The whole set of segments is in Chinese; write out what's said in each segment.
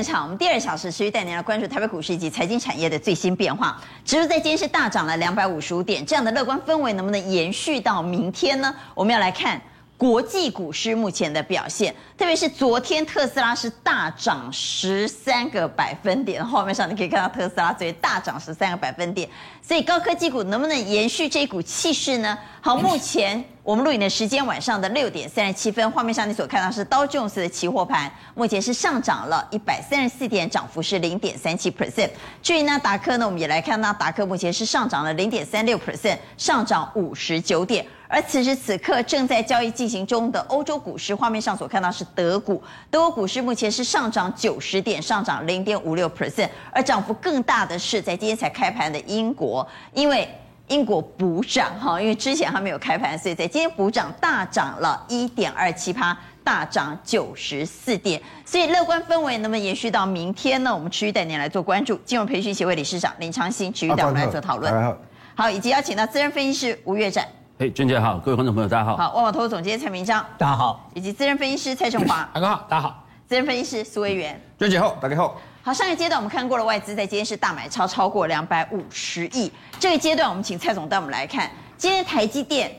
现场，我们第二小时持续带您来关注台北股市以及财经产业的最新变化。指数在今天是大涨了两百五十五点，这样的乐观氛围能不能延续到明天呢？我们要来看。国际股市目前的表现，特别是昨天特斯拉是大涨十三个百分点，画面上你可以看到特斯拉最大涨十三个百分点，所以高科技股能不能延续这股气势呢？好，目前我们录影的时间晚上的六点三十七分，画面上你所看到是道琼斯的期货盘，目前是上涨了一百三十四点，涨幅是零点三七 percent。至于纳达克呢，我们也来看纳达克目前是上涨了零点三六 percent，上涨五十九点。而此时此刻正在交易进行中的欧洲股市，画面上所看到是德股，德国股市目前是上涨九十点，上涨零点五六 percent，而涨幅更大的是在今天才开盘的英国，因为英国补涨哈，因为之前还没有开盘，所以在今天补涨大涨了一点二七趴，大涨九十四点，所以乐观氛围能不能延续到明天呢？我们持续带您来做关注。金融培训协会理事长林长兴持续带我们来做讨论。好，以及邀请到资深分析师吴月展。嘿，娟姐好，各位观众朋友大家好。好，万宝投资总监蔡明章，大家好。以及资深分析师蔡正华，大家好，大家好。资深分析师苏维元，娟姐好，大家好。好，上一个阶段我们看过了外资在今天是大买超超过两百五十亿，这个阶段我们请蔡总带我们来看，今天台积电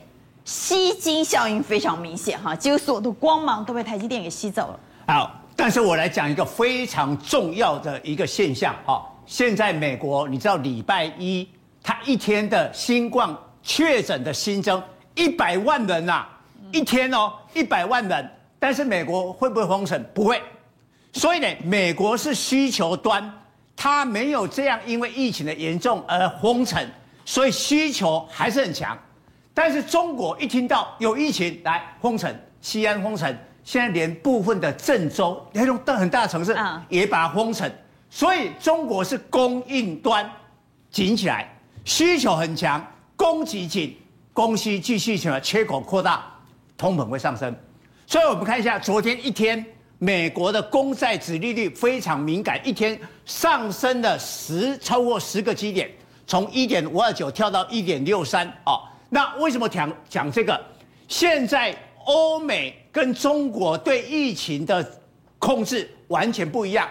吸金效应非常明显哈，几乎所有的光芒都被台积电给吸走了。好，但是我来讲一个非常重要的一个现象哈，现在美国你知道礼拜一它一天的新冠确诊的新增。一百万人呐、啊，一天哦，一百万人。但是美国会不会封城？不会。所以呢，美国是需求端，它没有这样因为疫情的严重而封城，所以需求还是很强。但是中国一听到有疫情来封城，西安封城，现在连部分的郑州那种很大的城市也把它封城。所以中国是供应端紧起来，需求很强，供给紧。供需继续什么缺口扩大，通膨会上升，所以我们看一下昨天一天美国的公债殖利率非常敏感，一天上升了十超过十个基点，从一点五二九跳到一点六三哦。那为什么讲讲这个？现在欧美跟中国对疫情的控制完全不一样，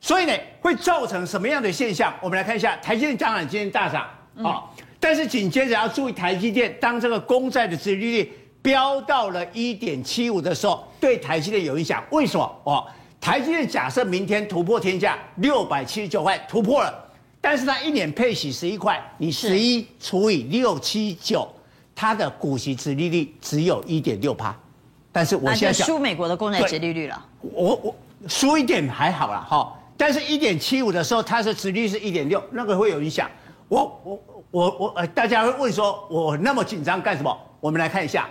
所以呢会造成什么样的现象？我们来看一下台积电当然今天大涨啊。但是紧接着要注意，台积电当这个公债的殖利率飙到了一点七五的时候，对台积电有影响。为什么？哦，台积电假设明天突破天价六百七十九块，突破了，但是它一年配息十一块，你十一除以六七九，它的股息殖利率只有一点六趴。但是我现在输美国的公债殖利率了。我我输一点还好啦，哈。但是一点七五的时候，它的殖利率是一点六，那个会有影响。我我。我我呃，大家会问说，我那么紧张干什么？我们来看一下，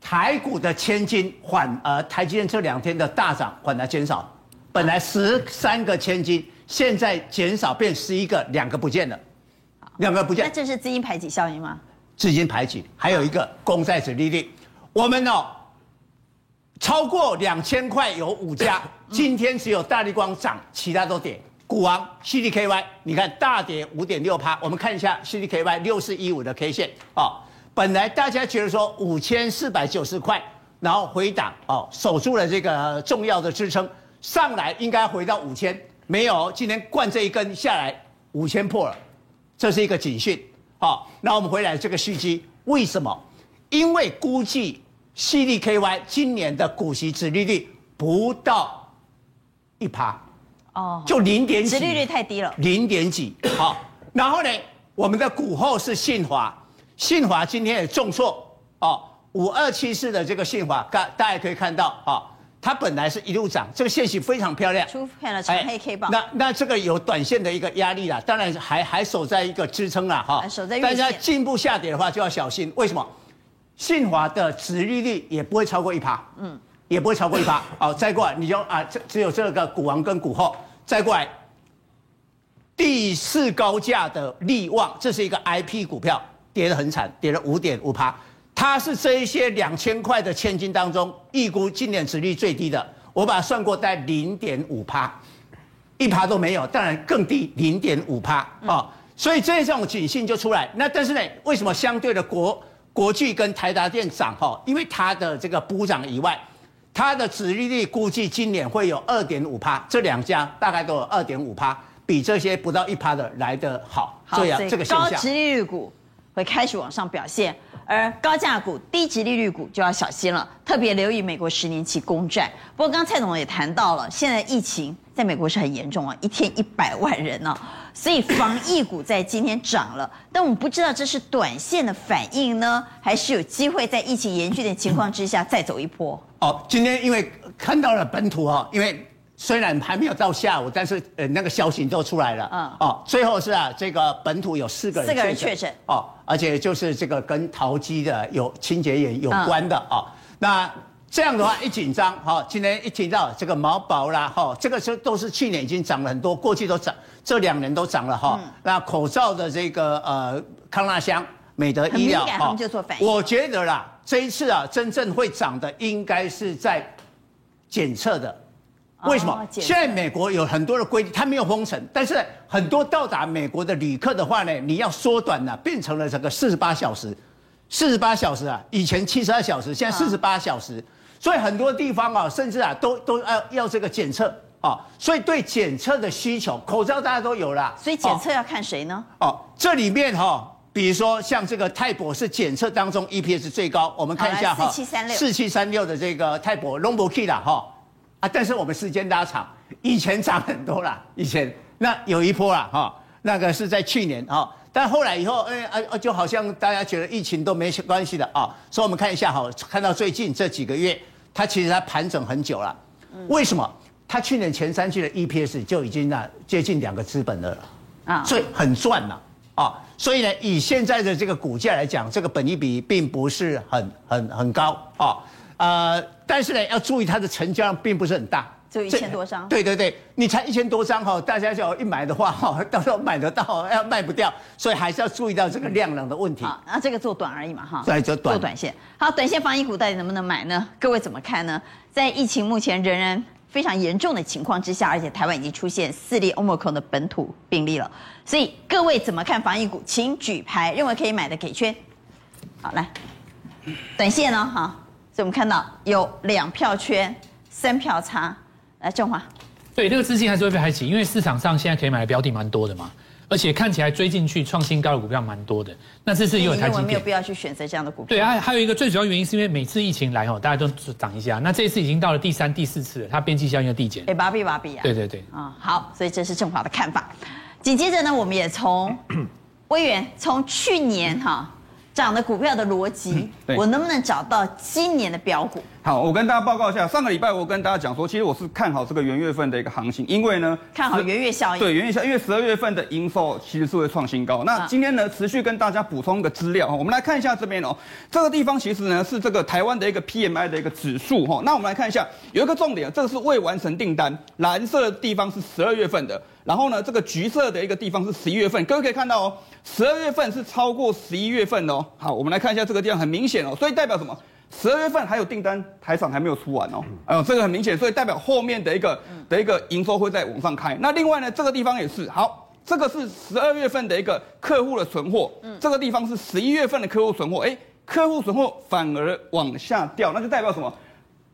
台股的千金缓而台积电这两天的大涨缓而减少，本来十三个千金，现在减少变十一个，两个不见了，两个不见。那这是资金排挤效应吗？资金排挤，还有一个公债殖利率，我们哦，超过两千块有五家，今天只有大力光涨，其他都跌。股王 CDKY，你看大跌五点六趴。我们看一下 CDKY 六四一五的 K 线哦，本来大家觉得说五千四百九十块，然后回档哦，守住了这个重要的支撑，上来应该回到五千，没有，今天灌这一根下来五千破了，这是一个警讯。好，那我们回来这个续机，为什么？因为估计 CDKY 今年的股息殖利率不到一趴。哦，就零点几，殖利率太低了，零点几。好，然后呢，我们的股后是信华，信华今天也重挫哦，五二七四的这个信华，大大家可以看到啊，它本来是一路涨，这个线型非常漂亮，出现了长黑 K 棒。那那这个有短线的一个压力啦，当然还还守在一个支撑啦哈，守在。但是进一步下跌的话就要小心，为什么？信华的殖利率也不会超过一趴，嗯，也不会超过一趴。好，再过来你就啊，这只有这个股王跟股后。再过来，第四高价的力旺，这是一个 IP 股票，跌得很惨，跌了五点五趴。它是这一些两千块的千金当中，预估今年殖利率最低的。我把它算过，在零点五趴，一趴都没有，当然更低，零点五趴啊。所以这种警讯就出来。那但是呢，为什么相对的国国巨跟台达电涨？哈，因为它的这个补涨以外。它的殖利率估计今年会有二点五趴，这两家大概都有二点五趴，比这些不到一趴的来得好。好，所以这个高殖利率股会开始往上表现。而高价股、低殖利率股就要小心了，特别留意美国十年期公债。不过，刚刚蔡总也谈到了，现在疫情在美国是很严重啊，一天一百万人呢、啊，所以防疫股在今天涨了。但我们不知道这是短线的反应呢，还是有机会在疫情严峻的情况之下再走一波？哦，今天因为看到了本土哈，因为。虽然还没有到下午，但是呃那个消息都出来了。嗯。哦，最后是啊，这个本土有四个人。四个人确诊。哦，而且就是这个跟陶机的有清洁员有关的哦。那这样的话一紧张，哈，今天一听到这个毛宝啦，哈，这个是都是去年已经涨了很多，过去都涨，这两年都涨了哈。那口罩的这个呃康纳香、美德医疗，他们就做反应。我觉得啦，这一次啊，真正会涨的应该是在检测的。为什么？哦、现在美国有很多的规定，它没有封城，但是很多到达美国的旅客的话呢，你要缩短了，变成了这个四十八小时，四十八小时啊，以前七十二小时，现在四十八小时，所以很多地方啊，甚至啊，都都要要这个检测啊，所以对检测的需求，口罩大家都有了，所以检测要看谁呢？哦，这里面哈，比如说像这个泰博是检测当中 EPS 最高，我们看一下哈，四七三六，四七三六的这个泰博 Long Key 啦哈。啊！但是我们时间拉长，以前涨很多啦，以前那有一波啦，哈，那个是在去年哈，但后来以后，哎啊就好像大家觉得疫情都没关系的啊，所以我们看一下哈，看到最近这几个月，它其实它盘整很久了，为什么？它去年前三季的 EPS 就已经那接近两个资本了。啊，所以很赚了啊，所以呢，以现在的这个股价来讲，这个本益比并不是很很很高啊。呃，但是呢，要注意它的成交量并不是很大，就一千多张。对对对，你才一千多张哈，大家就一买的话哈，到时候买得到，要卖不掉，所以还是要注意到这个量能的问题。好，那这个做短而已嘛哈。对，做短。做短线。好，短线防疫股到底能不能买呢？各位怎么看呢？在疫情目前仍然非常严重的情况之下，而且台湾已经出现四例 Omicron 的本土病例了，所以各位怎么看防疫股？请举牌，认为可以买的给圈。好，来，短线呢哈。所以我们看到有两票圈，三票差。来，正华，对，这个资金还是会被抬起，因为市场上现在可以买的标的蛮多的嘛，而且看起来追进去创新高的股票蛮多的。那这次又有台积电，没有必要去选择这样的股票。对啊，还有一个最主要原因是因为每次疫情来哦，大家都涨一下。那这一次已经到了第三、第四次了，它边际效应的递减。哎，芭比芭比啊。对对对。啊、嗯，好，所以这是正华的看法。紧接着呢，我们也从威元从去年哈。涨的股票的逻辑，我能不能找到今年的标股？好，我跟大家报告一下，上个礼拜我跟大家讲说，其实我是看好这个元月份的一个行情，因为呢，看好元月效应。对，元月效应，因为十二月份的营收其实是会创新高。那今天呢，持续跟大家补充一个资料哈，我们来看一下这边哦，这个地方其实呢是这个台湾的一个 PMI 的一个指数哈。那我们来看一下，有一个重点，这个是未完成订单，蓝色的地方是十二月份的。然后呢，这个橘色的一个地方是十一月份，各位可以看到哦，十二月份是超过十一月份哦。好，我们来看一下这个地方，很明显哦，所以代表什么？十二月份还有订单，台厂还没有出完哦。哎呦，这个很明显，所以代表后面的一个的一个营收会在往上开。那另外呢，这个地方也是，好，这个是十二月份的一个客户的存货，这个地方是十一月份的客户存货，哎，客户存货反而往下掉，那就代表什么？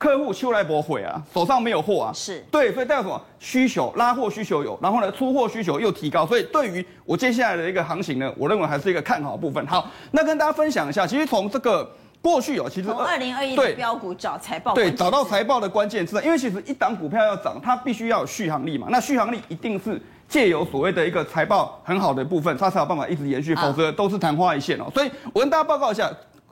客户秋来不悔啊，手上没有货啊，是对，所以代表什么？需求拉货需求有，然后呢，出货需求又提高，所以对于我接下来的一个行情呢，我认为还是一个看好的部分。好，那跟大家分享一下，其实从这个过去有，其实从二零二一的标股找财报，对，找到财报的关键字，因为其实一档股票要涨，它必须要有续航力嘛，那续航力一定是借由所谓的一个财报很好的部分，它才有办法一直延续，否则都是昙花一现哦。所以我跟大家报告一下，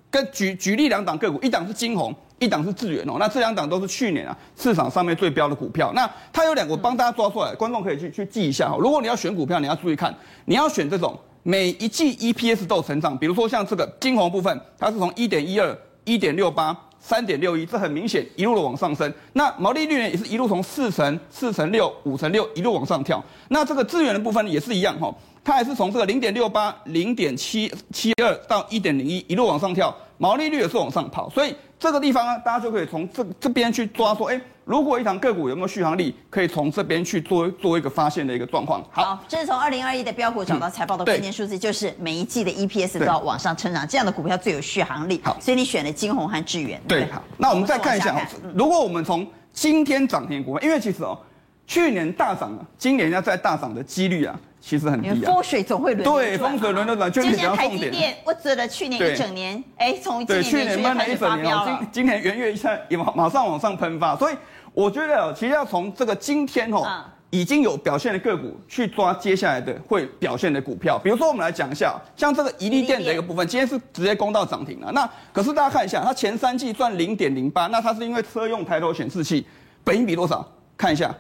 跟举举例两档个股，一档是晶宏。一档是智原哦，那这两档都是去年啊市场上面最标的股票。那它有两个，帮大家抓出来，观众可以去去记一下哈。如果你要选股票，你要注意看，你要选这种每一季 EPS 都有成长，比如说像这个金红部分，它是从一点一二、一点六八、三点六一，这很明显一路的往上升。那毛利率呢，也是一路从四成、四成六、五成六一路往上跳。那这个智原的部分也是一样哈，它还是从这个零点六八、零点七七二到一点零一一路往上跳，毛利率也是往上跑，所以。这个地方呢，大家就可以从这这边去抓说，哎，如果一档个股有没有续航力，可以从这边去做做一个发现的一个状况。好，这是从二零二一的标股找到财报的关键数字，就是每一季的 EPS 都要往上成长，这样的股票最有续航力。好，所以你选了晶宏和智原。对，好，那我们再看一下，如果我们从今天涨停股，因为其实哦，去年大涨啊，今年要再大涨的几率啊。其实很低啊，风水总会轮对，风水轮流转，就像台积电，我指了去年一整年，哎，从对去年闷了一整年，今今年元月一下也马马上往上喷发，所以我觉得其实要从这个今天哦，已经有表现的个股去抓接下来的会表现的股票，比如说我们来讲一下，像这个怡利电的一个部分，今天是直接攻到涨停了。那可是大家看一下，它前三季赚零点零八，那它是因为车用抬头显示器，本益比多少？看一下，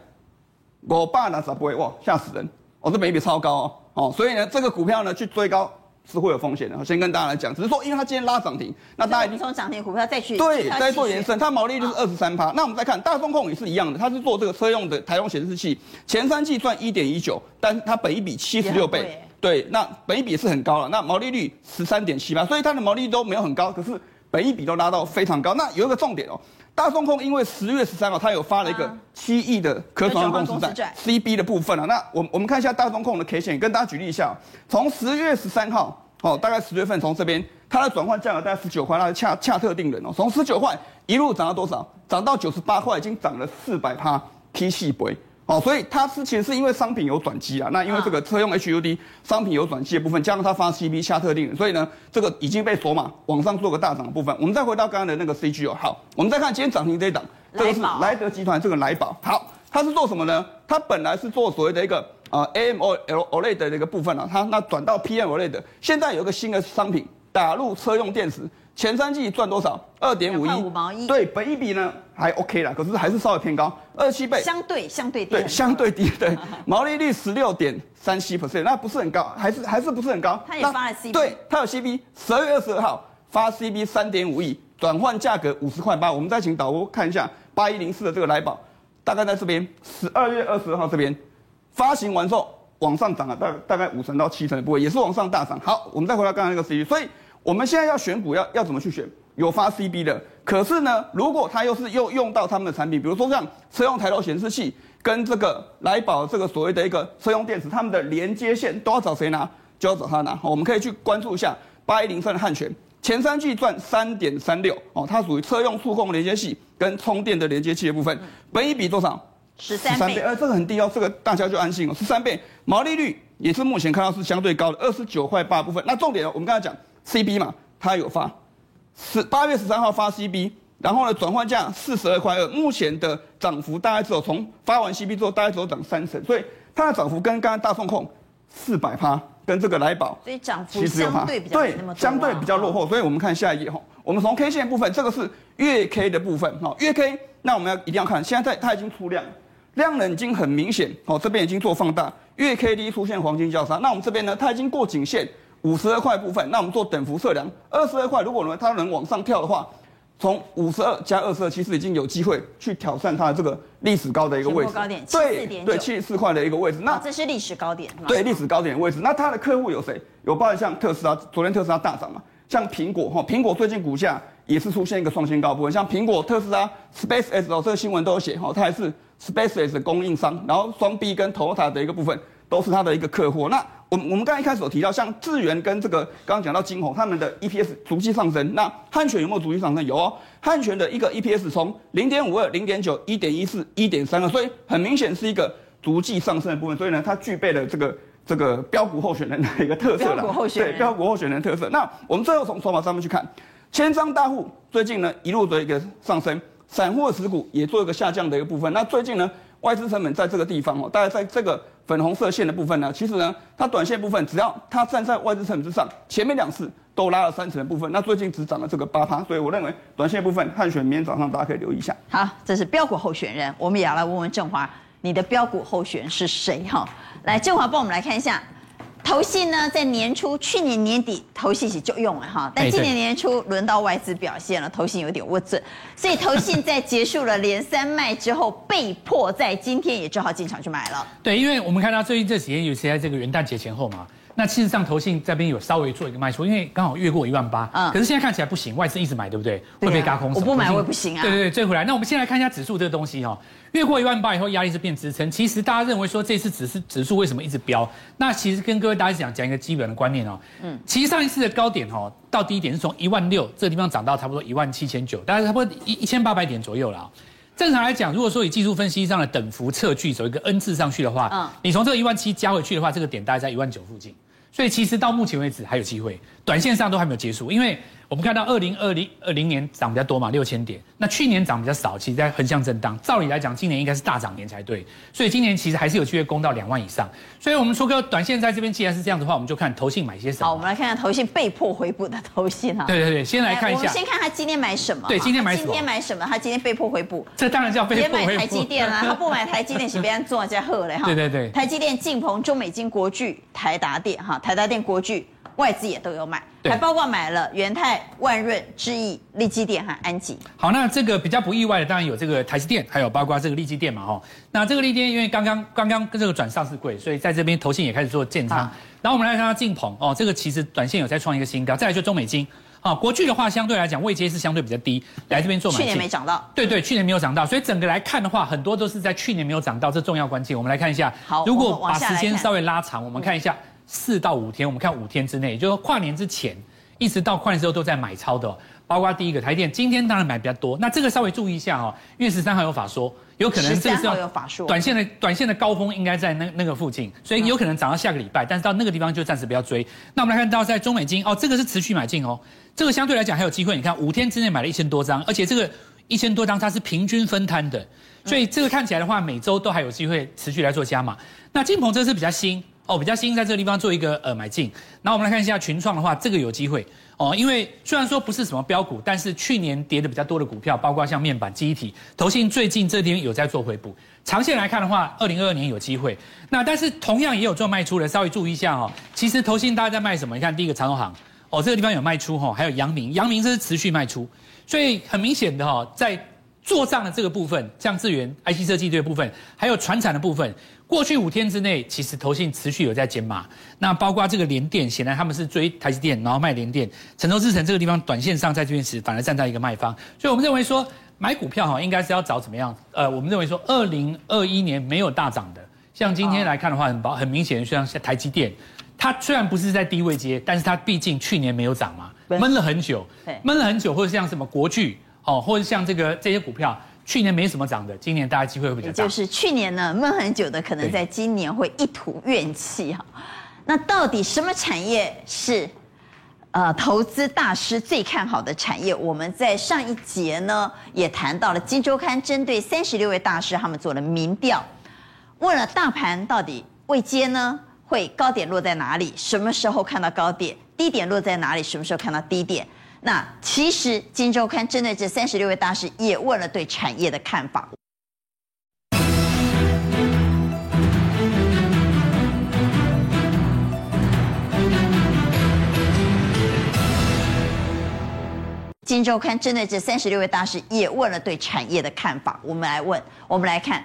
我爸那啥不会哇，吓死人！哦，这本益比超高哦，哦，所以呢，这个股票呢去追高是会有风险的。我先跟大家来讲，只是说，因为它今天拉涨停，那大家已经从涨停股票再去对再做延伸，它毛利率就是二十三趴。那我们再看大风控也是一样的，它是做这个车用的台用显示器，前三季赚一点一九，但是它本一比七十六倍，对，那本一比是很高了，那毛利率十三点七八，所以它的毛利率都没有很高，可是本一比都拉到非常高。那有一个重点哦。大中控因为十月十三号，它有发了一个七亿的可转换公司债 CB 的部分啊。那我我们看一下大中控的 K 线，跟大家举例一下，从十月十三号哦，大概十月份从这边，它的转换价格大概十九块，那是恰恰特定人哦，从十九块一路涨到多少？涨到九十八块，已经涨了四百趴倍。哦，所以它之前是因为商品有转机啊，那因为这个车用 HUD 商品有转机的部分，加上它发 CB 下特定，所以呢，这个已经被锁码往上做个大涨的部分。我们再回到刚刚的那个 CG 哦，好，我们再看今天涨停这一档，这个是莱德集团这个来宝，好，它是做什么呢？它本来是做所谓的一个呃 AMOLED 的一个部分啊，它那转到 PMOLED，现在有一个新的商品打入车用电池。前三季赚多少？二点五亿，对，本一比呢还 OK 啦，可是还是稍微偏高，二七倍，相对相对低，对，相对低，对，毛利率十六点三七 percent，那不是很高，还是还是不是很高。他也发了 CB，对，他有 CB，十二月二十二号发 CB 三点五亿，转换价格五十块八，我们再请导播看一下八一零四的这个来宝，大概在这边十二月二十二号这边发行完之后往上涨了大大概五成到七成的部位，也是往上大涨。好，我们再回到刚才那个 CB，所以。我们现在要选股要要怎么去选？有发 CB 的，可是呢，如果它又是又用到他们的产品，比如说像车用抬头显示器跟这个来宝这个所谓的一个车用电池，他们的连接线都要找谁拿？就要找他拿。我们可以去关注一下八一零三的汉权，前三季赚三点三六哦，它属于车用触控连接器跟充电的连接器的部分，本一比多少？十三倍，呃，这个很低哦，这个大家就安心哦，十三倍，毛利率也是目前看到是相对高的，二十九块八部分。那重点哦，我们刚才讲。CB 嘛，它有发，十八月十三号发 CB，然后呢，转换价四十二块二，目前的涨幅大概只有从发完 CB 之后，大概只有涨三成，所以它的涨幅跟刚刚大众控四百趴，跟这个来宝，所以涨幅相对比较对，相对比较落后。所以我们看下一页哈，我们从 K 线部分，这个是月 K 的部分哈，月 K，那我们要一定要看，现在在它已经出量，量能已经很明显哦，这边已经做放大，月 K D 出现黄金交叉，那我们这边呢，它已经过颈线。五十二块部分，那我们做等幅测量，二十二块，如果呢它能往上跳的话，从五十二加二十二，其实已经有机会去挑战它的这个历史高的一个位置，高点对对七十四块的一个位置。那这是历史高点，对历史高点的位置。那它的客户有谁？有包括像特斯拉，昨天特斯拉大涨嘛，像苹果哈，苹果最近股价也是出现一个创新高部分，像苹果、特斯拉、SpaceX 哦，这个新闻都有写哈，它还是 SpaceX 的供应商，然后双 B 跟 Toyota 的一个部分都是它的一个客户。那我我们刚才一开始有提到，像智源跟这个刚刚讲到金鸿，他们的 EPS 逐季上升。那汉泉有没有逐季上升？有哦，汉泉的一个 EPS 从零点五二、零点九、一点一四、一点三二，所以很明显是一个逐季上升的部分。所以呢，它具备了这个这个标股候选人的一个特色了。标股候选人。对，标股候选人的特色。那我们最后从筹码上面去看，千张大户最近呢一路的一个上升，散户持股也做一个下降的一个部分。那最近呢，外资成本在这个地方哦，大概在这个。粉红色线的部分呢，其实呢，它短线部分只要它站在外资成本之上，前面两次都拉了三成的部分，那最近只涨了这个八趴，所以我认为短线部分汉选明天早上大家可以留意一下。好，这是标股候选人，我们也要来问问正华，你的标股候选是谁？哈，来，正华帮我们来看一下。投信呢，在年初去年年底投信是就用了哈，但今年年初轮到外资表现了，投信有点握准，所以投信在结束了连三卖之后，被迫在今天也只好进场去买了。对，因为我们看到最近这几天，尤其在这个元旦节前后嘛。那事实上投信这边有稍微做一个卖出，因为刚好越过一万八，嗯可是现在看起来不行，外资一直买，对不对？会被轧空手。我不买我也不行啊对对对，追回来。那我们先来看一下指数这个东西哈、哦，越过一万八以后，压力是变支撑。其实大家认为说这次指数指数为什么一直飙？那其实跟各位大家讲讲一个基本的观念哦。嗯，其实上一次的高点哦，到低点是从一万六这个地方涨到差不多一万七千九，大概差不多一一千八百点左右了。正常来讲，如果说以技术分析上的等幅测距走一个 N 字上去的话，嗯你从这个一万七加回去的话，这个点大概在一万九附近。所以其实到目前为止还有机会，短线上都还没有结束，因为我们看到二零二零二零年涨比较多嘛，六千点，那去年涨比较少，其实在横向震荡。照理来讲，今年应该是大涨年才对，所以今年其实还是有机会攻到两万以上。所以我们说个短线在这边既然是这样的话，我们就看投信买些什么。好，我们来看看投信被迫回补的投信哈。对对对，先来看一下我们。先看他今天买什么。对今天买什么他今天买什么？他今天被迫回补。这当然叫被也迫回买台积补。电啊，他不买台积电，是别人做家贺嘞哈。对对对台积电、晋鹏、中美金、国巨、台达电哈，台达电、国巨外资也都有买，对还包括买了元泰、万润、智毅、力基电和安吉。好，那这个比较不意外的，当然有这个台积电，还有包括这个力基电嘛，哈。那这个力基电因为刚刚刚刚跟这个转上市柜，所以在这边投信也开始做建仓。然后我们来看它晋鹏哦，这个其实短线有在创一个新高。再来就中美金，啊，国巨的话相对来讲位阶是相对比较低，来这边做买。去年没涨到，对对，去年没有涨到，所以整个来看的话，很多都是在去年没有涨到，这重要关键。我们来看一下，好如果把时间稍微拉长，我们看一下四到五天，我们看五天之内，也就是跨年之前，一直到跨年之后都在买超的哦、包括第一个台电，今天当然买比较多，那这个稍微注意一下哦，因为十三号有法说，有可能这个是13号要短线的短线的高峰应该在那那个附近，所以有可能涨到下个礼拜，但是到那个地方就暂时不要追。那我们来看到在中美金哦，这个是持续买进哦，这个相对来讲还有机会，你看五天之内买了一千多张，而且这个一千多张它是平均分摊的，所以这个看起来的话，每周都还有机会持续来做加码。那金鹏这是比较新哦，比较新，在这个地方做一个呃买进。然后我们来看一下群创的话，这个有机会哦，因为虽然说不是什么标股，但是去年跌的比较多的股票，包括像面板、记忆体，投信最近这天有在做回补。长线来看的话，二零二二年有机会。那但是同样也有做卖出的，稍微注意一下哦。其实投信大家在卖什么？你看第一个长荣行哦，这个地方有卖出哈，还有阳明，阳明这是持续卖出，所以很明显的哈，在做账的这个部分，像智源 IC 设计这个部分，还有传产的部分，过去五天之内，其实投信持续有在减码。那包括这个联电，显然他们是追台积电，然后卖联电。成州智诚这个地方，短线上在这边时反而站在一个卖方。所以我们认为说，买股票哈，应该是要找怎么样？呃，我们认为说，二零二一年没有大涨的，像今天来看的话，很薄很明显，像台积电，它虽然不是在低位接，但是它毕竟去年没有涨嘛，对闷了很久对，闷了很久，或者像什么国巨。哦，或者像这个这些股票，去年没什么涨的，今年大家机会会比较大。就是去年呢闷很久的，可能在今年会一吐怨气哈。那到底什么产业是呃投资大师最看好的产业？我们在上一节呢也谈到了《金周刊》针对三十六位大师，他们做了民调，问了大盘到底未接呢会高点落在哪里？什么时候看到高点？低点落在哪里？什么时候看到低点？那其实《金周刊》针对这三十六位大师也问了对产业的看法。《金周刊》针对这三十六位大师也问了对产业的看法。我们来问，我们来看，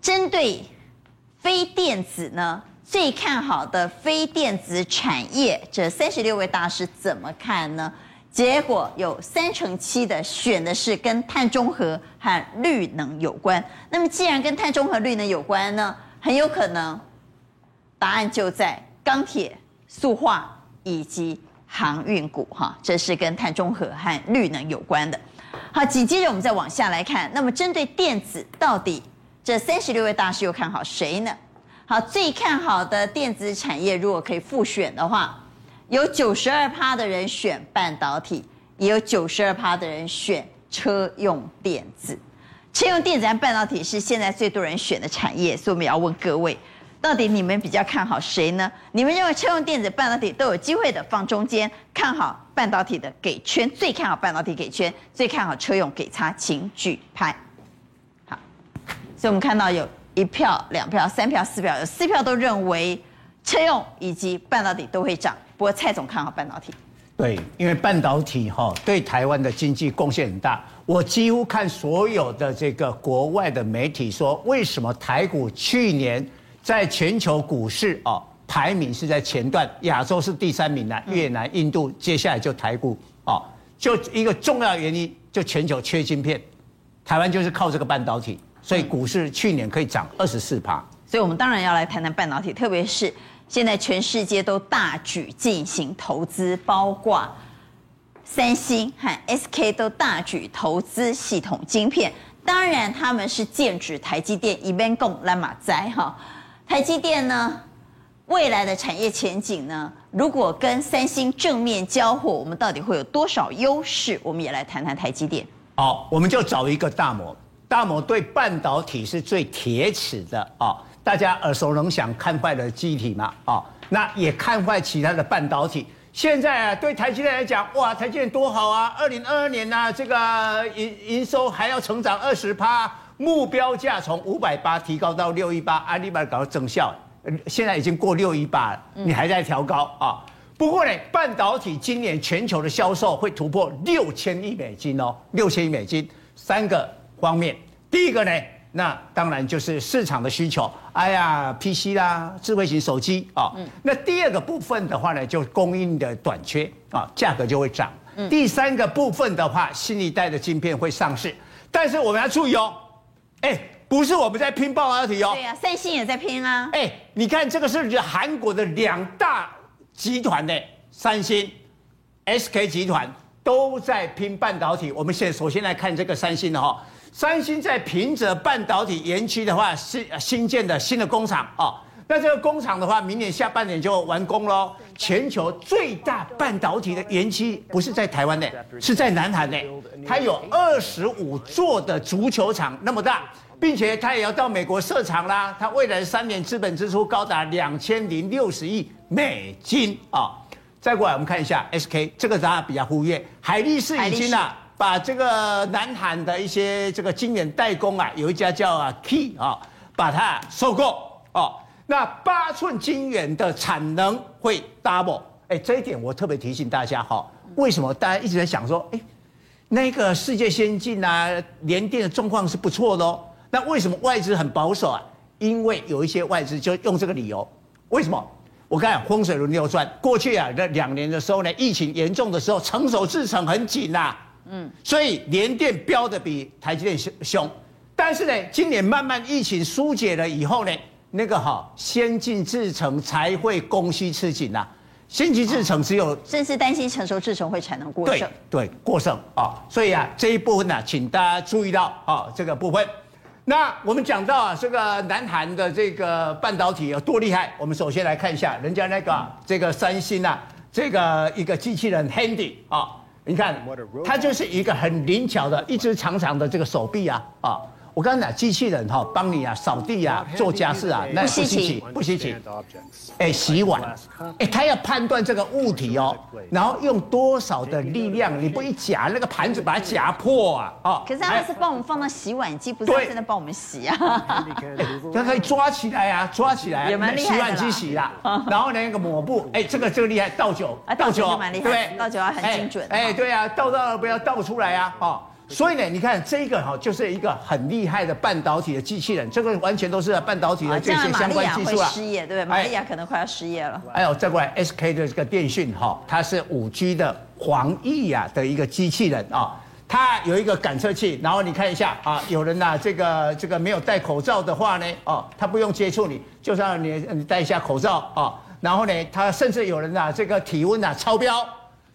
针对非电子呢，最看好的非电子产业，这三十六位大师怎么看呢？结果有三成七的选的是跟碳中和和绿能有关。那么既然跟碳中和、绿能有关呢，很有可能答案就在钢铁、塑化以及航运股哈，这是跟碳中和和绿能有关的。好，紧接着我们再往下来看，那么针对电子，到底这三十六位大师又看好谁呢？好，最看好的电子产业，如果可以复选的话。有九十二趴的人选半导体，也有九十二趴的人选车用电子。车用电子和半导体是现在最多人选的产业，所以我们要问各位，到底你们比较看好谁呢？你们认为车用电子、半导体都有机会的放中间，看好半导体的给圈，最看好半导体给圈，最看好车用给叉，请举牌。好，所以我们看到有一票、两票、三票、四票，有四票都认为车用以及半导体都会涨。不过蔡总看好半导体，对，因为半导体哈对台湾的经济贡献很大。我几乎看所有的这个国外的媒体说，为什么台股去年在全球股市哦排名是在前段，亚洲是第三名呢，越南、印度，接下来就台股哦，就一个重要原因，就全球缺晶片，台湾就是靠这个半导体，所以股市去年可以涨二十四趴。所以我们当然要来谈谈半导体，特别是现在全世界都大举进行投资，包括三星和 SK 都大举投资系统晶片。当然他们是剑指台积电，一边供蓝马灾哈。台积电呢，未来的产业前景呢，如果跟三星正面交火，我们到底会有多少优势？我们也来谈谈台积电。好，我们就找一个大摩，大摩对半导体是最铁齿的啊。大家耳熟能详，看坏了记忆体嘛，啊、哦，那也看坏其他的半导体。现在啊，对台积电来讲，哇，台积电多好啊！二零二二年呢、啊，这个营营收还要成长二十趴，目标价从五百八提高到六一八，阿里巴巴搞增效，现在已经过六一八了，你还在调高啊、哦？不过呢，半导体今年全球的销售会突破六千亿美金哦，六千亿美金，三个方面，第一个呢。那当然就是市场的需求，哎呀，PC 啦，智慧型手机啊。嗯。那第二个部分的话呢，就供应的短缺啊，价格就会涨。嗯。第三个部分的话，新一代的晶片会上市，但是我们要注意哦，哎，不是我们在拼半导体哦。对呀，三星也在拼啊。哎，你看这个是韩国的两大集团的三星、SK 集团都在拼半导体。我们现在首先来看这个三星的哈。三星在平泽半导体园区的话，新新建的新的工厂啊，那这个工厂的话，明年下半年就完工喽。全球最大半导体的园区不是在台湾的，是在南韩的，它有二十五座的足球场那么大，并且它也要到美国设厂啦。它未来三年资本支出高达两千零六十亿美金啊。再过来我们看一下 SK，这个大家比较忽略，海力士已经啊。把这个南韩的一些这个晶圆代工啊，有一家叫啊 Key 啊，把它收购哦。那八寸晶圆的产能会 double，哎，这一点我特别提醒大家哈。为什么大家一直在想说，哎，那个世界先进啊，联电的状况是不错的哦。那为什么外资很保守啊？因为有一些外资就用这个理由。为什么？我看风水轮流转，过去啊这两年的时候呢，疫情严重的时候，成熟制程很紧呐。嗯，所以联电飙的比台积电凶，但是呢，今年慢慢疫情疏解了以后呢，那个哈先进制程才会供需吃紧呐。先进制程只有，甚至担心成熟制程会产能过剩。对对，过剩啊，所以啊这一部分呢，请大家注意到啊这个部分。那我们讲到啊这个南韩的这个半导体有多厉害，我们首先来看一下人家那个这个三星啊，这个一个机器人 Handy 啊。你看，它就是一个很灵巧的，一只长长的这个手臂啊啊。我刚才讲机器人哈，帮你啊扫地啊，做家事啊，那不稀奇，不稀奇。哎，洗碗，哎，他要判断这个物体哦，然后用多少的力量，你不一夹那个盘子把它夹破啊，哦。可是他是帮我们放到洗碗机，不是真的帮我们洗啊。他可以抓起来啊，抓起来，洗碗机洗啦。然后呢那个抹布，哎，这个这个厉害，倒酒，倒酒蛮厉害，倒酒要很精准。哎，对啊，倒到了不要倒出来啊，哦。所以呢，你看这个哈，就是一个很厉害的半导体的机器人，这个完全都是半导体的这些相关技术啊。失业对不对？玛利亚可能快要失业了。还有再过来，SK 的这个电讯哈，它是五 G 的黄奕呀的一个机器人啊，它有一个感测器，然后你看一下啊，有人呐，这个这个没有戴口罩的话呢，哦，它不用接触你，就让你你戴一下口罩啊，然后呢，它甚至有人呐，这个体温呐超标。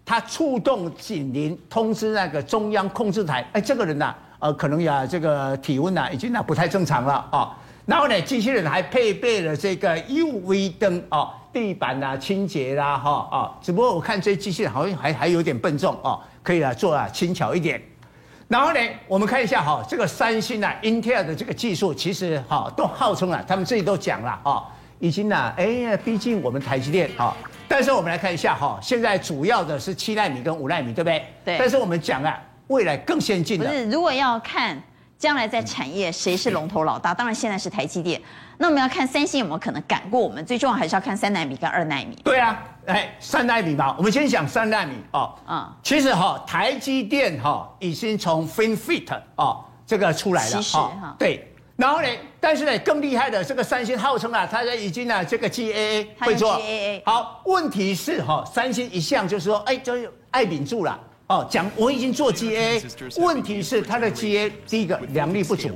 他触动警铃，通知那个中央控制台。哎，这个人呐、啊，呃，可能呀，这个体温呐、啊，已经呐不太正常了啊、哦。然后呢，机器人还配备了这个 UV 灯哦，地板呐清洁啦，哈、哦、啊、哦。只不过我看这机器人好像还还有点笨重哦，可以啊做啊轻巧一点。然后呢，我们看一下哈、哦，这个三星啊，Intel 的这个技术，其实哈、哦、都号称啊，他们自己都讲了啊、哦，已经呐，哎呀，毕竟我们台积电啊。哦但是我们来看一下哈，现在主要的是七纳米跟五纳米，对不对？对。但是我们讲啊，未来更先进的。不是，如果要看将来在产业谁是龙头老大，当然现在是台积电。那我们要看三星有没有可能赶过我们，最重要还是要看三纳米跟二纳米。对啊，哎，三纳米吧，我们先讲三纳米哦。嗯。其实哈，台积电哈已经从 FinFET 哦这个出来了哈。对。然后呢，但是呢，更厉害的这个三星号称啊，它已经啊这个 GAA 会做。GAA 好，问题是哈，三星一向就是说，哎，就是爱秉住了。哦，讲我已经做 GA，问题是它的 GA 第一个良率不足。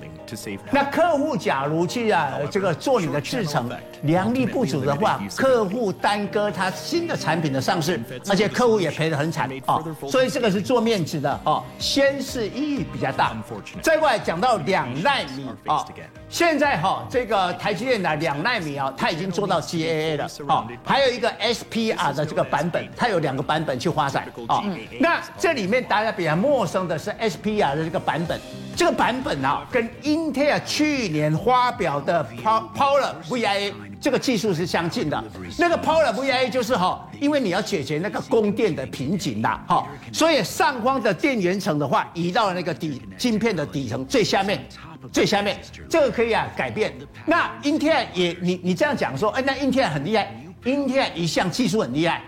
那客户假如去啊这个做你的制程，良率不足的话，客户耽搁他新的产品的上市，而且客户也赔得很惨哦。所以这个是做面子的哦，先是意义比较大。再过来讲到两奈米啊。哦现在哈，这个台积电的两奈米啊，它已经做到 GAA 了，哦，还有一个 SPR 的这个版本，它有两个版本去发展啊。那这里面大家比较陌生的是 SPR 的这个版本，这个版本啊，跟英特尔去年发表的 Power VIA 这个技术是相近的。那个 Power VIA 就是哈，因为你要解决那个供电的瓶颈啦，哈，所以上方的电源层的话，移到了那个底晶片的底层最下面。最下面这个可以啊改变。那英特尔也你你这样讲说，哎，那英特尔很厉害，英特尔一项技术很厉害，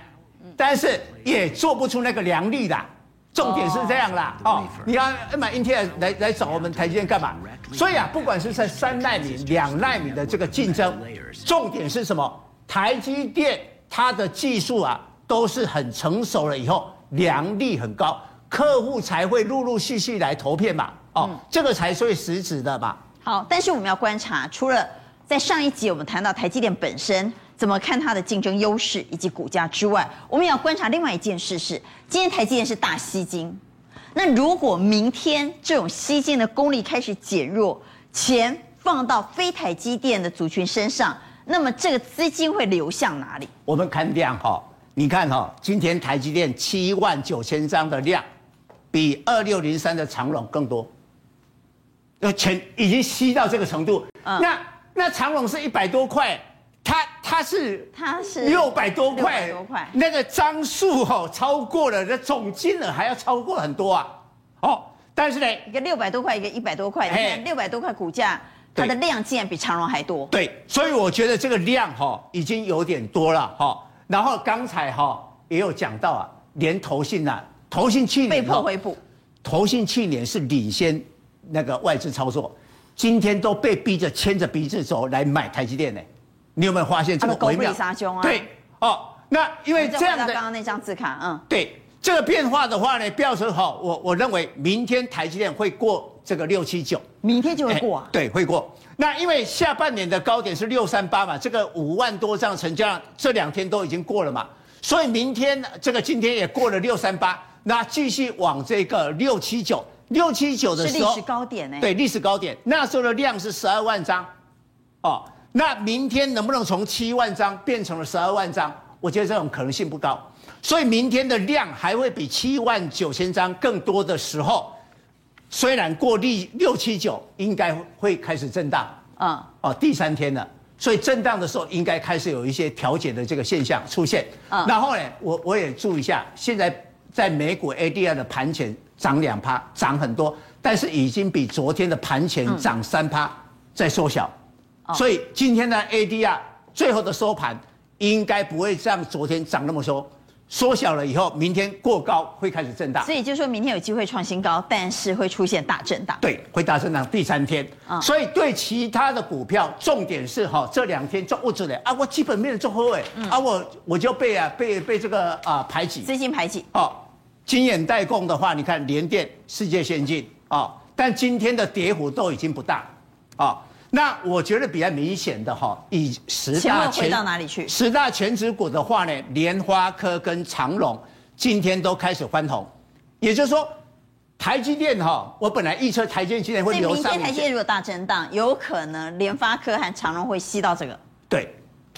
但是也做不出那个良率的。重点是这样啦，哦，你要买英特尔来来找我们台积电干嘛？所以啊，不管是在三纳米、两纳米的这个竞争，重点是什么？台积电它的技术啊都是很成熟了以后，良率很高，客户才会陆陆续续来投片嘛。哦，这个才是最实质的嘛？好，但是我们要观察，除了在上一集我们谈到台积电本身怎么看它的竞争优势以及股价之外，我们也要观察另外一件事是，今天台积电是大吸金，那如果明天这种吸金的功力开始减弱，钱放到非台积电的族群身上，那么这个资金会流向哪里？我们看量哈，你看哈，今天台积电七万九千张的量，比二六零三的长荣更多。那钱已经吸到这个程度，嗯、那那长荣是一百多块，它它是它是六百多块，多块。那个张数哦超过了，那总金额还要超过很多啊，哦，但是呢，一个六百多块，一个一百多块，你看六百多块股价，它的量竟然比长荣还多，对，所以我觉得这个量哈已经有点多了哈，然后刚才哈也有讲到啊，连投信呐，投信去年被迫回补，投信去年是领先。那个外资操作，今天都被逼着牵着鼻子走来买台积电呢。你有没有发现这个微妙？对哦，那因为这样的刚刚那张字卡，嗯，对这个变化的话呢，不要说好，我我认为明天台积电会过这个六七九，明天就会过啊？对，会过。那因为下半年的高点是六三八嘛，这个五万多张成交量这两天都已经过了嘛，所以明天这个今天也过了六三八，那继续往这个六七九。六七九的时候是历史高点呢？对，历史高点，那时候的量是十二万张，哦，那明天能不能从七万张变成了十二万张？我觉得这种可能性不高，所以明天的量还会比七万九千张更多的时候，虽然过历六七九应该会开始震荡，嗯，哦，第三天了，所以震荡的时候应该开始有一些调节的这个现象出现，嗯，然后呢，我我也注意一下，现在在美股 ADR 的盘前。涨两趴，涨很多，但是已经比昨天的盘前涨三趴在缩小，嗯、所以今天的 ADR 最后的收盘应该不会像昨天涨那么多，缩小了以后，明天过高会开始震荡。所以就说明天有机会创新高，但是会出现大震荡。对，会大震荡。第三天，嗯、所以对其他的股票，重点是哈，这两天做物质的啊，我基本面做好哎，嗯、啊我我就被啊被被这个啊排挤，资金排挤哦。晶眼代供的话，你看联电、世界先进啊、哦，但今天的跌幅都已经不大啊、哦。那我觉得比较明显的哈，以十大全回到哪里去？十大权值股的话呢，联发科跟长荣今天都开始翻红，也就是说，台积电哈，我本来预测台积电今天会留上。明天台积电如果大震荡，有可能联发科和长荣会吸到这个。对。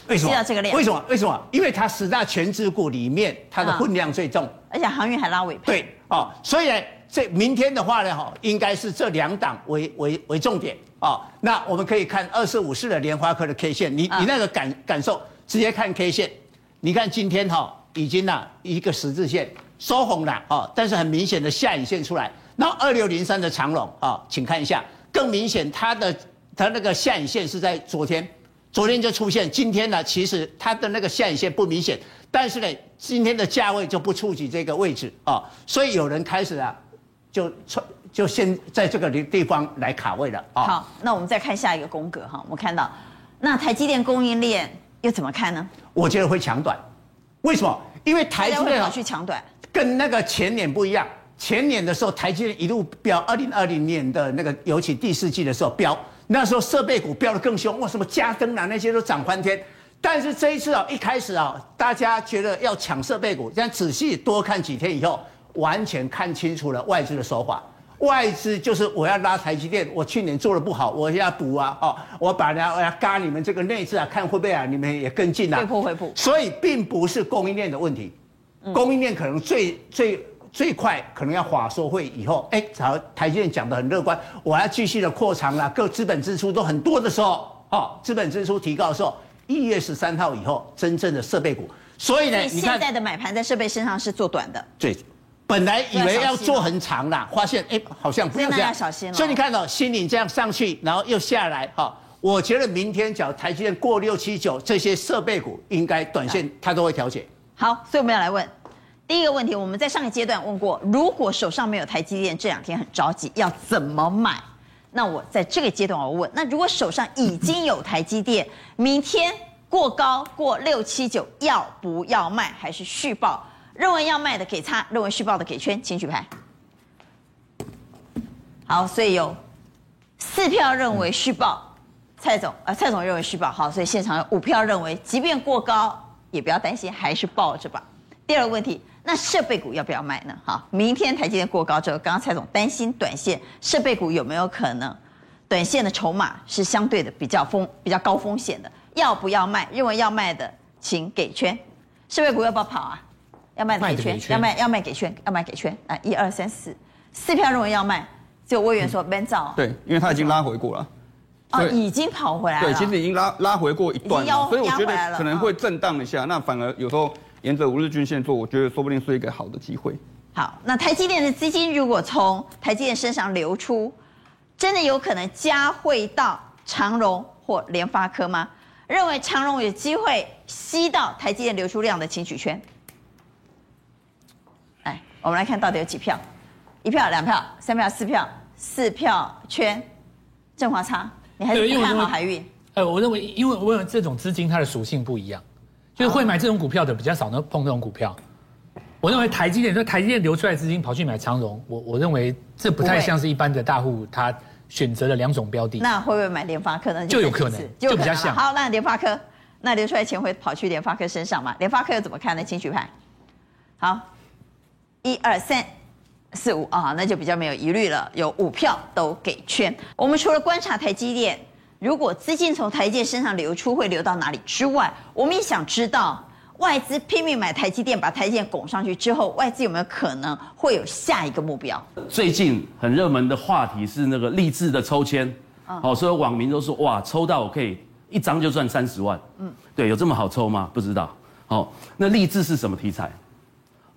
为什么？吸到这个量为什么？为什么？因为它十大权值股里面，它的分量最重，而且航运还拉尾盘。对哦，所以呢，这明天的话呢，哈，应该是这两档为为为重点哦。那我们可以看二四五四的联发科的 K 线，你你那个感感受，直接看 K 线，你看今天哈已经呐一个十字线收红了啊，但是很明显的下影线出来。然后二六零三的长龙啊，请看一下，更明显它的它那个下影线是在昨天。昨天就出现，今天呢，其实它的那个下影线不明显，但是呢，今天的价位就不触及这个位置啊，所以有人开始啊，就就先在这个地地方来卡位了啊。好，那我们再看下一个宫格哈，我们看到那台积电供应链又怎么看呢？我觉得会抢短，为什么？因为台积电会跑去抢短，跟那个前年不一样。前年的时候，台积电一路飙，二零二零年的那个尤其第四季的时候飙，那时候设备股飙得更凶，哇，什么嘉登啊那些都涨翻天。但是这一次啊，一开始啊，大家觉得要抢设备股，但仔细多看几天以后，完全看清楚了外资的手法。外资就是我要拉台积电，我去年做的不好，我要补啊，哦，我把它我要嘎你们这个内资啊，看会不会啊，你们也跟进啊。所以并不是供应链的问题，供应链可能最最。最快可能要华硕会以后，哎，台台积电讲的很乐观，我要继续的扩厂啦，各资本支出都很多的时候，哦，资本支出提高的时候，一月十三号以后，真正的设备股，所以呢，你现在的买盘在设备身上是做短的，对，本来以为要做很长啦，发现哎，好像不用这样，小心了。所以你看到心领这样上去，然后又下来，哈，我觉得明天只要台积电过六七九，这些设备股应该短线它都会调节。好，所以我们要来问。第一个问题，我们在上一阶段问过，如果手上没有台积电，这两天很着急，要怎么买？那我在这个阶段我问，那如果手上已经有台积电，明天过高过六七九，要不要卖？还是续抱？认为要卖的给叉，认为续报的给圈，请举牌。好，所以有四票认为续报，蔡总啊，蔡总认为续报。好，所以现场有五票认为，即便过高也不要担心，还是抱着吧。第二个问题。那设备股要不要卖呢？好，明天台积电过高之后，刚刚蔡总担心短线设备股有没有可能，短线的筹码是相对的比较风比较高风险的，要不要卖？认为要卖的请给圈，设备股要不要跑啊？要卖的给圈，要卖要卖给圈，要卖给圈啊！一二三四，四票认为要卖，只有魏源说没造。对，因为他已经拉回过了。哦，已经跑回来了。对，其实已经拉拉回过一段了，所以我觉得可能会震荡一下，那反而有时候。沿着五日均线做，我觉得说不定是一个好的机会。好，那台积电的资金如果从台积电身上流出，真的有可能加汇到长荣或联发科吗？认为长荣有机会吸到台积电流出量的请举圈。来，我们来看到底有几票？一票、两票、三票、四票、四票圈。正华差，你还是不看好海运？呃，我认为，因为我认为这种资金它的属性不一样。就是会买这种股票的比较少，能碰这种股票。我认为台积电，说台积电流出来资金跑去买长荣，我我认为这不太像是一般的大户他选择了两种标的。那会不会买联发科呢？就有可能，就比较像。好，那联发科，那流出来钱会跑去联发科身上吗？联发科又怎么看呢？请举牌。好，一二三四五啊，那就比较没有疑虑了，有五票都给圈。我们除了观察台积电。如果资金从台积电身上流出，会流到哪里之外，我们也想知道，外资拼命买台积电，把台积电拱上去之后，外资有没有可能会有下一个目标？最近很热门的话题是那个励志的抽签，好，所有网民都说哇，抽到我可以一张就赚三十万，嗯，对，有这么好抽吗？不知道，好，那励志是什么题材？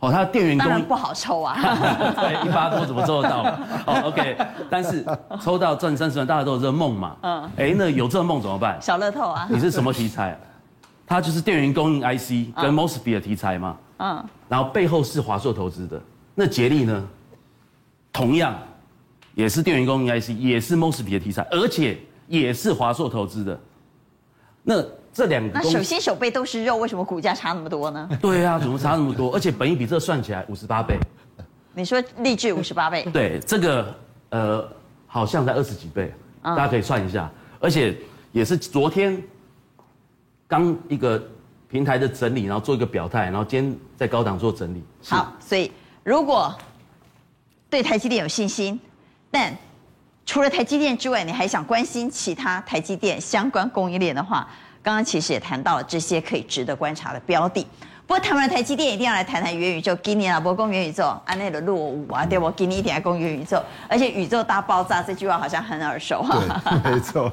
哦，他的电源供应不好抽啊，对，一发多怎么抽得到？哦，OK，但是抽到赚三十万，大家都有这个梦嘛。嗯，哎，那有这个梦怎么办？小乐透啊。你是什么题材？它就是电源供应 IC 跟 MOSFET 的题材嘛。嗯。然后背后是华硕投资的，那杰力呢？同样也是电源供应 IC，也是 MOSFET 的题材，而且也是华硕投资的。那。这两个，那手心手背都是肉，为什么股价差那么多呢？对啊，怎么差那么多？而且本益比这算起来五十八倍。你说励志五十八倍？对，这个呃好像在二十几倍，大家可以算一下。而且也是昨天刚一个平台的整理，然后做一个表态，然后今天在高档做整理。好，所以如果对台积电有信心，但除了台积电之外，你还想关心其他台积电相关供应链的话？刚刚其实也谈到了这些可以值得观察的标的，不过谈完了台积电，一定要来谈谈元宇宙。今年啊，不攻元宇宙，安内的落伍啊，对不？今年一定要攻元宇宙，而且宇宙大爆炸这句话好像很耳熟哈。对，没错。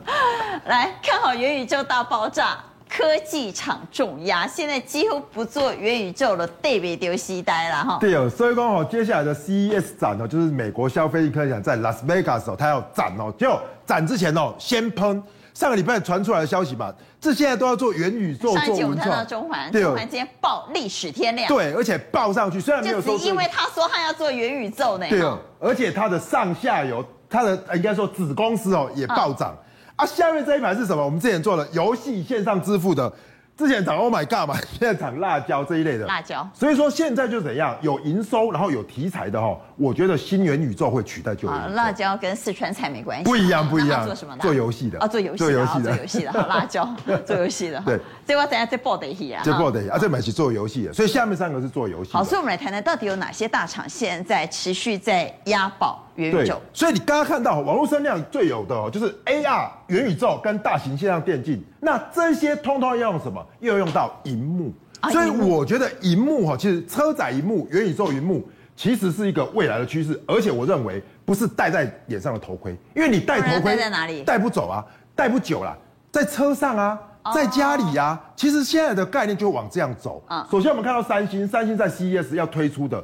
来看好元宇宙大爆炸，科技厂重压，现在几乎不做元宇宙了，对别丢西呆了哈。对哦，所以说哦，接下来的 CES 展哦，就是美国消费科技展在拉斯维加斯哦，它要展哦，就展之前哦，先喷。上个礼拜传出来的消息嘛，这现在都要做元宇宙上一集我们看到中环，中环今天爆历史天量，对，而且爆上去，虽然没有说就只因为他说他要做元宇宙呢，对哦，而且它的上下游，它的应该说子公司哦也暴涨、嗯、啊。下面这一排是什么？我们之前做了游戏线上支付的。之前涨 Oh my God 嘛，现在涨辣椒这一类的辣椒，所以说现在就怎样有营收，然后有题材的哈，我觉得新元宇宙会取代旧元宇宙。辣椒跟四川菜没关系，不一样不一样。做什么的？做游戏的啊，做游戏的，做游戏的，辣椒做游戏的。对，这我等下再报的一啊。再报的啊，这买起做游戏的，所以下面三个是做游戏。好，所以我们来谈谈到底有哪些大厂现在持续在押宝元宇宙。所以你刚刚看到网络声量最有的哦，就是 AR 元宇宙跟大型线上电竞。那这些通通要用什么？又要用到荧幕，所以我觉得荧幕哈，其实车载荧幕、元宇宙荧幕，其实是一个未来的趋势。而且我认为不是戴在脸上的头盔，因为你戴头盔戴在哪里？戴不走啊，戴不久了，在车上啊，在家里啊，其实现在的概念就往这样走。首先我们看到三星，三星在 CES 要推出的。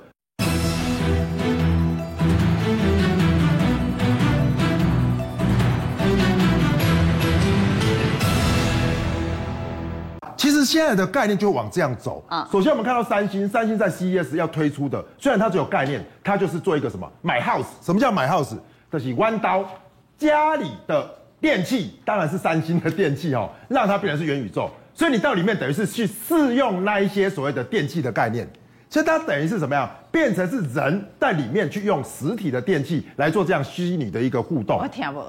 现在的概念就往这样走啊。首先我们看到三星，三星在 CES 要推出的，虽然它只有概念，它就是做一个什么买 house。什么叫买 house？就是弯刀，家里的电器当然是三星的电器哦，让它变成是元宇宙。所以你到里面等于是去试用那一些所谓的电器的概念，所以它等于是什么样？变成是人在里面去用实体的电器来做这样虚拟的一个互动。我听不。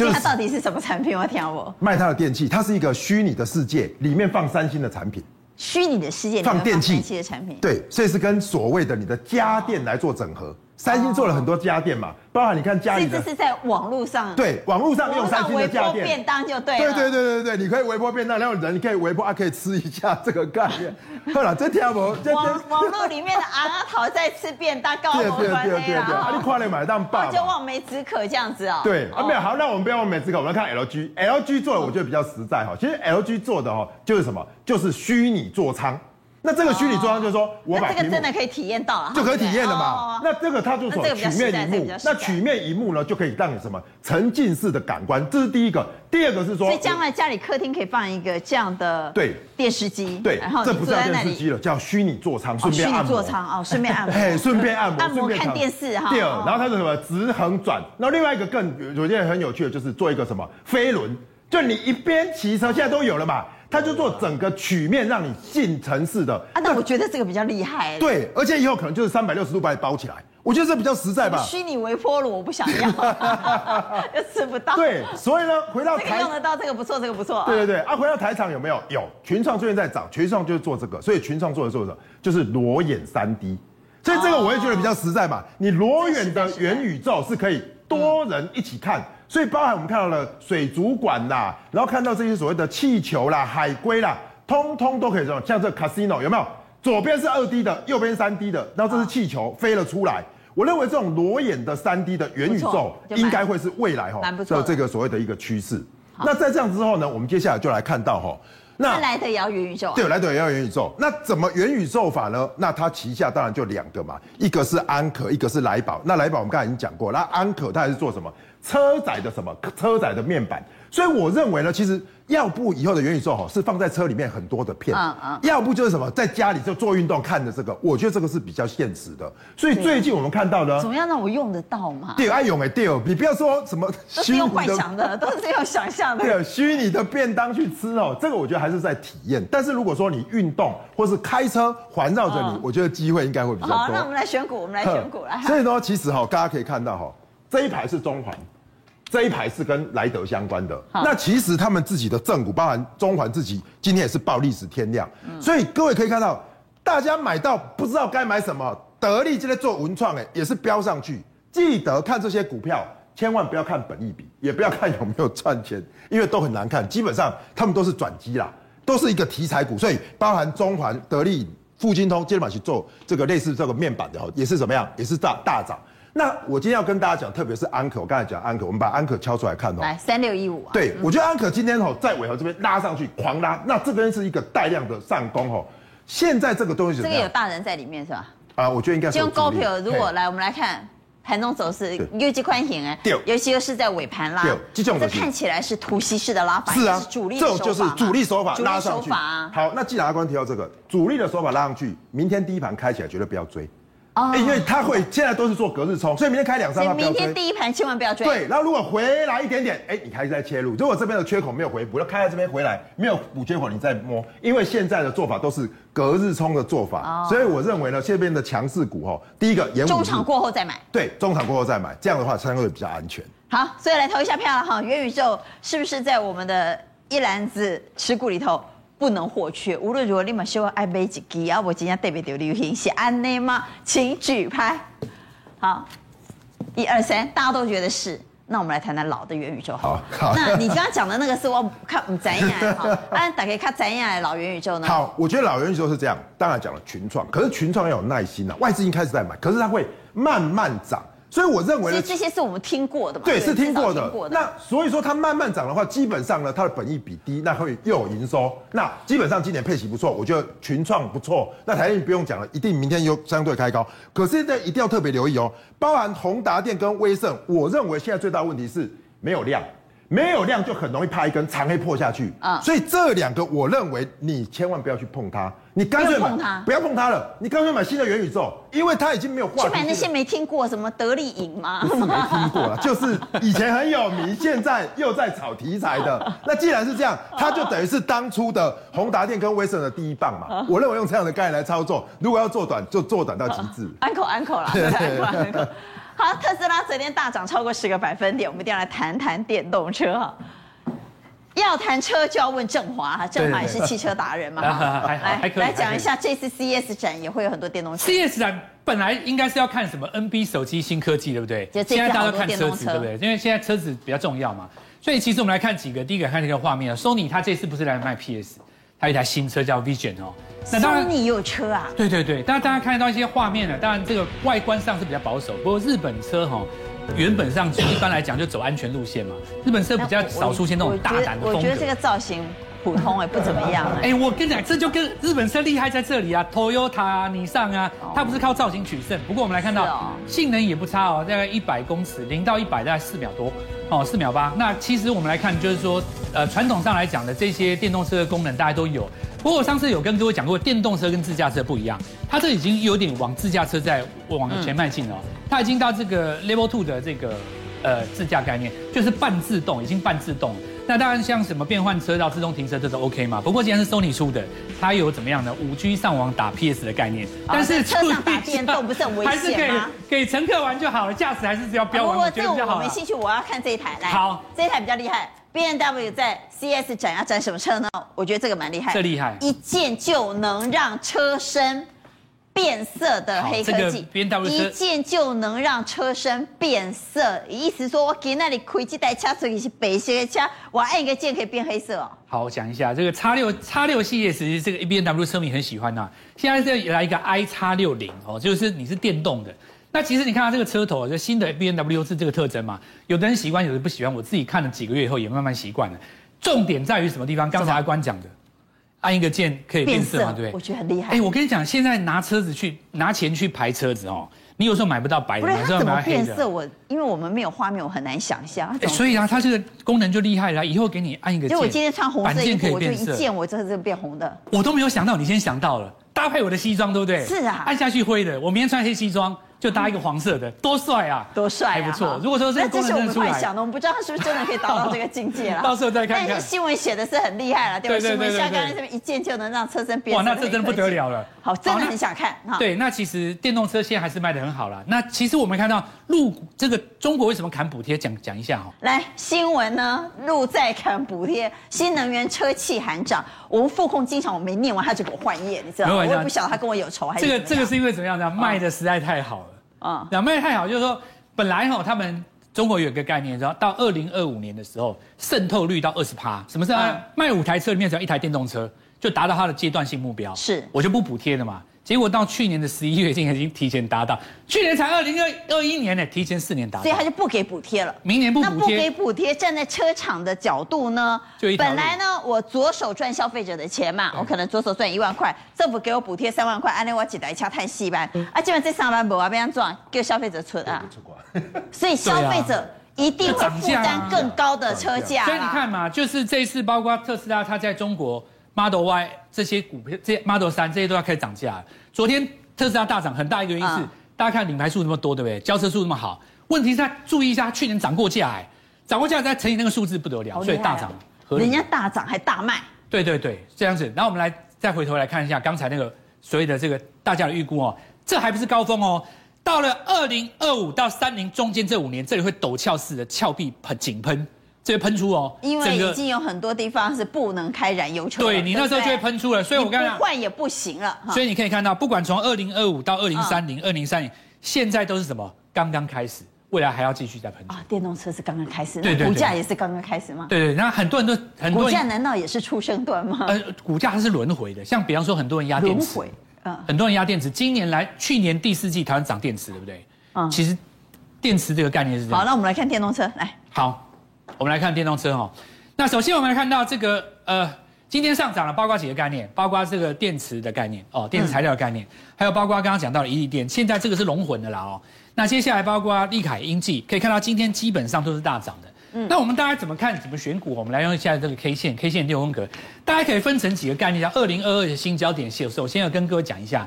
就是它到底是什么产品？我听我卖它的电器，它是一个虚拟的世界，里面放三星的产品。虚拟的世界里面放电器的产品，对，所以是跟所谓的你的家电来做整合。三星做了很多家电嘛，包含你看家里的，这是在网络上，对，网络上用三星的家电，便当就对了，对对对对对，你可以微波便当，然后人你可以微波啊，可以吃一下这个概念。好了，这条我网网络里面的阿阿桃在吃便当，告诉我们对对对，啊，你快来买当爸，就望梅止渴这样子哦。对啊，没有好，那我们不要望梅止渴，我们来看 LG，LG 做的我觉得比较实在哈。其实 LG 做的哈就是什么，就是虚拟座舱。那这个虚拟座舱就是说，我把这个真的可以体验到啊，就可以体验了嘛。那这个它就是说曲面萤幕，那曲面萤幕呢就可以让你什么沉浸式的感官，这是第一个。第二个是说，所以将来家里客厅可以放一个这样的对电视机，对，然后这不是电视机了，叫虚拟座舱，顺便按摩。虚拟座舱哦，顺便按摩，哎，顺便按摩，按摩看电视哈。第二，然后它是什么直横转，然后另外一个更有件很有趣的，就是做一个什么飞轮，就你一边骑车，现在都有了嘛。他就做整个曲面让你进城市的啊，那我觉得这个比较厉害。对，而且以后可能就是三百六十度把你包起来，我觉得这比较实在吧。虚拟微波炉我不想要，又吃不到。对，所以呢，回到台这个用得到，这个不错，这个不错。对对对，啊，回到台场有没有？有，群创最近在涨，群创就是做这个，所以群创做的做什么？就是裸眼三 D，所以这个我也觉得比较实在嘛。你裸眼的元宇宙是可以多人一起看。所以包含我们看到了水族馆啦，然后看到这些所谓的气球啦、海龟啦，通通都可以这种。像这 casino 有没有？左边是二 D 的，右边三 D 的，然后这是气球飞了出来。我认为这种裸眼的三 D 的元宇宙应该会是未来哈的这个所谓的一个趋势。那在这样之后呢，我们接下来就来看到哈，那莱德也要元宇宙，对，莱德也要元宇宙。那怎么元宇宙法呢？那它旗下当然就两个嘛，一个是安可，一个是来宝。那来宝我们刚才已经讲过，那安可它还是做什么？车载的什么？车载的面板，所以我认为呢，其实要不以后的元宇宙哈是放在车里面很多的片，嗯嗯，要不就是什么，在家里就做运动看的这个，我觉得这个是比较现实的。所以最近我们看到呢，怎么样让我用得到嘛？对，爱用哎，对，你不要说什么都是用幻想的，都是用想象的。对，虚拟的便当去吃哦，这个我觉得还是在体验。但是如果说你运动或是开车环绕着你，我觉得机会应该会比较多。好，那我们来选股，我们来选股来。所以呢，其实哈，大家可以看到哈。这一排是中环，这一排是跟莱德相关的。那其实他们自己的正股，包含中环自己，今天也是爆历史天量。嗯、所以各位可以看到，大家买到不知道该买什么，得利今天做文创，哎，也是飙上去。记得看这些股票，千万不要看本益比，也不要看有没有赚钱，因为都很难看。基本上他们都是转机啦，都是一个题材股。所以包含中环、得利、富金通，今天去做这个类似这个面板的，也是怎么样？也是大大涨。那我今天要跟大家讲，特别是安可，我刚才讲安可，我们把安可敲出来看哦。来，三六一五。对，我觉得安可今天吼在尾盘这边拉上去，狂拉，那这边是一个带量的上攻吼。现在这个东西，这个有大人在里面是吧？啊，我觉得应该是。用高票，如果来，我们来看盘中走势尤其宽型哎，尤其又是在尾盘拉，这种看起来是突袭式的拉法，是啊，主力这种就是主力手法拉上去。啊、好，那既然阿关提到这个主力的手法拉上去，明天第一盘开起来绝对不要追。哦，因为它会现在都是做隔日冲，所以明天开两三它不要追。明天第一盘千万不要追。对，然后如果回来一点点，哎，你还是在切入。如果这边的缺口没有回补，要开在这边回来没有补缺口，你再摸。因为现在的做法都是隔日冲的做法，哦、所以我认为呢，这边的强势股哈，第一个延中场过后再买。对，中场过后再买，这样的话相对比较安全。好，所以来投一下票了哈，元宇宙是不是在我们的一篮子持股里头？不能或缺。无论如何，立马希望爱买一支啊！我今天特别的流行是安内吗？请举牌。好，一二三，大家都觉得是。那我们来谈谈老的元宇宙好。好，那你刚刚讲的那个是我看不怎样哈？啊，打开看怎样的老元宇宙呢？好，我觉得老元宇宙是这样。当然讲了群创，可是群创要有耐心啊。外资已经开始在买，可是它会慢慢涨。所以我认为呢，这些是我们听过的嘛？对，是听过的。那所以说它慢慢涨的话，基本上呢，它的本益比低，那会又有营收。那基本上今年配息不错，我觉得群创不错。那台电不用讲了，一定明天又相对开高。可是现在一定要特别留意哦，包含宏达电跟威盛，我认为现在最大问题是没有量。没有量就很容易拍一根长黑破下去，啊，所以这两个我认为你千万不要去碰它，你干脆碰它，不要碰它了，你干脆买新的元宇宙，因为它已经没有话题。去买那些没听过什么得力影吗？不是没听过了，就是以前很有名，现在又在炒题材的。那既然是这样，它就等于是当初的宏达电跟威盛的第一棒嘛。我认为用这样的概念来操作，如果要做短，就做短到极致。安可安可啦。好，特斯拉昨天大涨超过十个百分点，我们一定要来谈谈电动车哈。要谈车就要问正华哈，正华也是汽车达人嘛，来来讲一下这次 CES 展也会有很多电动车。CES 展本来应该是要看什么 NB 手机新科技，对不对？现在大家都看车子，对不对？因为现在车子比较重要嘛，所以其实我们来看几个，第一个看这个画面啊，Sony 它这次不是来卖 PS。它有一台新车叫 Vision 哦，那当然你有车啊？对对对，当然大家看得到一些画面了。当然这个外观上是比较保守，不过日本车哈，原本上就一般来讲就走安全路线嘛。日本车比较少出现那种大胆的风格。我觉得这个造型普通哎，不怎么样哎。哎，我跟你讲，这就跟日本车厉害在这里啊，Toyota、尼桑啊，它不是靠造型取胜。不过我们来看到性能也不差哦，大概一百公尺，零到一百大概四秒多哦，四秒八。那其实我们来看，就是说，呃，传统上来讲的这些电动车的功能大家都有。不过我上次有跟各位讲过，电动车跟自驾车不一样，它这已经有点往自驾车在往前迈进了。它已经到这个 Level Two 的这个呃自驾概念，就是半自动，已经半自动。那当然像什么变换车道、自动停车这都 OK 嘛。不过既然是 Sony 出的，它有怎么样呢？五 G 上网打 PS 的概念，但是车上打电动不是很危险吗？给乘客玩就好了，驾驶还是只要不要玩，我好。我没兴趣，我要看这一台。来，好，这一台比较厉害。BMW 在 CES 展要展什么车呢？我觉得这个蛮厉害，这厉害，一键就能让车身变色的黑科技。这个、一键就能让车身变色，意思说我给那里开这台车出去是白色的车，我按一个键可以变黑色哦。好，我讲一下这个叉六叉六系列，其实这个 B N W 车迷很喜欢呐、啊。现在这来一个 i 叉六零哦，就是你是电动的。那其实你看它这个车头，就新的 B N W 是这个特征嘛？有的人喜欢，有的人不喜欢。我自己看了几个月以后，也慢慢习惯了。重点在于什么地方？刚才阿关讲的，按一个键可以变色嘛？对不对？我觉得很厉害。哎，我跟你讲，现在拿车子去拿钱去排车子哦，你有时候买不到白的，有时候买黑的。变色？我因为我们没有画面，我很难想象。所以啊，它这个功能就厉害了。以后给你按一个键，就我今天穿红色衣服，我就一键，我这个变红的。我都没有想到，你先想到了，搭配我的西装，对不对？是啊，按下去灰的，我明天穿黑西装。就搭一个黄色的，多帅啊！多帅啊！还不错。如果说这个功能真的出来，这是我们幻想的，我们不知道他是不是真的可以达到这个境界了。到时候再看看。但是新闻写的是很厉害了，对不对？新闻像刚才这么一键就能让车身变色。哇，那这真的不得了了。好，真的很想看哈。对，那其实电动车现在还是卖的很好了。那其实我们看到路这个中国为什么砍补贴？讲讲一下哈。来，新闻呢，路在砍补贴，新能源车企喊涨。我们副控经常我没念完他就给我换页，你知道吗？我也不晓得他跟我有仇还是这个这个是因为怎么样呢？卖的实在太好了。啊，两卖太好，就是说，本来哈，他们中国有一个概念，说到二零二五年的时候，渗透率到二十趴，什么是啊？卖五台车里面只要一台电动车，就达到它的阶段性目标。是，我就不补贴了嘛。结结果到去年的十一月，已经已经提前达到，去年才二零二二一年呢，提前四年达到，所以他就不给补贴了。明年不补贴，那不给补贴，站在车厂的角度呢？本来呢，我左手赚消费者的钱嘛，我可能左手赚一万块，政府给我补贴三万块，安利我几台车太细吧？啊，基本这三万不我这样赚，给消费者存啊。所以消费者一定会负担更高的车价。所以你看嘛，就是这一次包括特斯拉，它在中国 Model Y 这些股票，这些 Model 三这些都要开始涨价了。昨天特斯拉大涨，很大一个原因是，大家看领牌数那么多，对不对？交车数那么好，问题是他注意一下，去年涨过价，哎，涨过价再乘以那个数字不得了，所以大涨。人家大涨还大卖。对对对，这样子。然后我们来再回头来看一下刚才那个所谓的这个大家的预估哦，这还不是高峰哦，到了二零二五到三零中间这五年，这里会陡峭式的峭壁喷井喷。这会喷出哦，因为已经有很多地方是不能开燃油车。对，你那时候就会喷出了，所以我刚刚换也不行了。所以你可以看到，不管从二零二五到二零三零、二零三零，现在都是什么？刚刚开始，未来还要继续再喷出。啊，电动车是刚刚开始，对对，股价也是刚刚开始吗？对对，那很多人都很多。股价难道也是出生段吗？呃，股价它是轮回的，像比方说很多人压电池，轮回，嗯，很多人压电池，今年来去年第四季台湾涨电池，对不对？嗯，其实电池这个概念是这样。好，那我们来看电动车，来，好。我们来看电动车哈，那首先我们来看到这个呃，今天上涨了，包括几个概念，包括这个电池的概念哦，电池材料的概念，还有包括刚刚讲到的一利电，现在这个是龙魂的啦哦。那接下来包括利凯、英记，可以看到今天基本上都是大涨的。嗯，那我们大家怎么看？怎么选股？我们来用一下这个 K 线，K 线六宫格，大家可以分成几个概念，叫二零二二的新焦点线。首先要跟各位讲一下，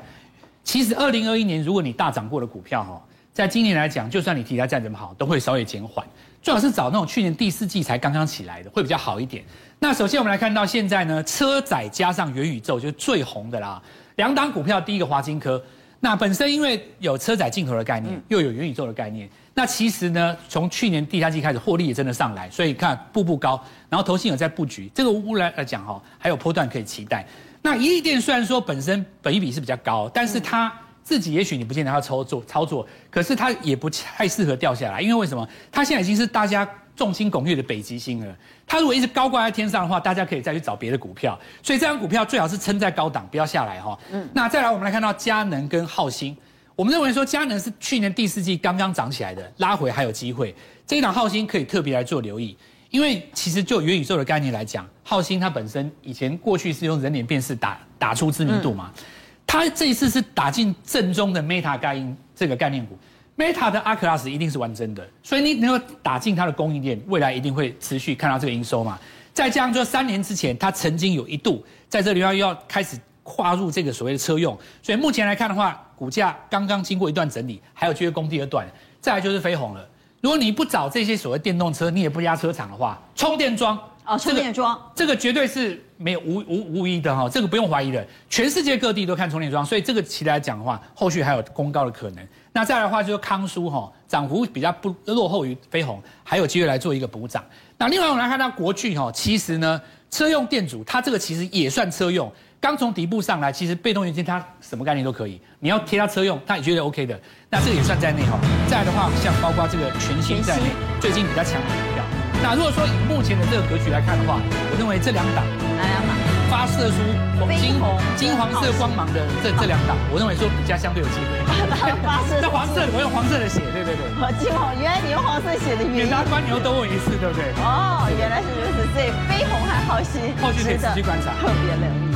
其实二零二一年如果你大涨过的股票哈，在今年来讲，就算你题材再怎么好，都会稍微减缓。最好是找那种去年第四季才刚刚起来的，会比较好一点。那首先我们来看到现在呢，车载加上元宇宙就是最红的啦。两档股票，第一个华金科，那本身因为有车载镜头的概念，又有元宇宙的概念，那其实呢，从去年第三季开始获利也真的上来，所以看步步高，然后投信有在布局，这个未来来讲哈，还有波段可以期待。那一力电虽然说本身本益比是比较高，但是它。自己也许你不见得要操作操作，可是它也不太适合掉下来，因为为什么？它现在已经是大家众星拱月的北极星了。它如果一直高挂在天上的话，大家可以再去找别的股票。所以这张股票最好是撑在高档，不要下来哈。嗯。那再来，我们来看到佳能跟浩鑫，我们认为说佳能是去年第四季刚刚涨起来的，拉回还有机会。这一档浩鑫可以特别来做留意，因为其实就元宇宙的概念来讲，浩鑫它本身以前过去是用人脸辨识打打出知名度嘛。嗯它这一次是打进正宗的 Meta 概念这个概念股，Meta 的 A Class 一定是完整的，所以你能够打进它的供应链，未来一定会持续看到这个营收嘛。再加上说三年之前，它曾经有一度在这里要要开始跨入这个所谓的车用，所以目前来看的话，股价刚刚经过一段整理，还有机会攻第二段。再来就是飞鸿了，如果你不找这些所谓电动车，你也不压车厂的话，充电桩。哦，充电桩，这个绝对是没有无无无疑的哈，这个不用怀疑的。全世界各地都看充电桩，所以这个起来讲的话，后续还有公高的可能。那再来的话，就是康舒哈，涨幅比较不落后于飞鸿，还有机会来做一个补涨。那另外我们来看到国巨哈，其实呢，车用电阻它这个其实也算车用，刚从底部上来，其实被动元件它什么概念都可以，你要贴它车用，它也觉得 OK 的。那这个也算在内哈。再来的话，像包括这个全新在内，最近比较强。那如果说以目前的这个格局来看的话，我认为这两档，哪两档发射出金红金黄色光芒的这这两档，我认为说比较相对有机会。发射，那黄色我用黄色的写，对对对。金黄，原来你用黄色写的原因。给大家观牛多问一次，对不对？哦，原来是如此，所以飞鸿和浩兴，后续可以仔细观察，特别留意。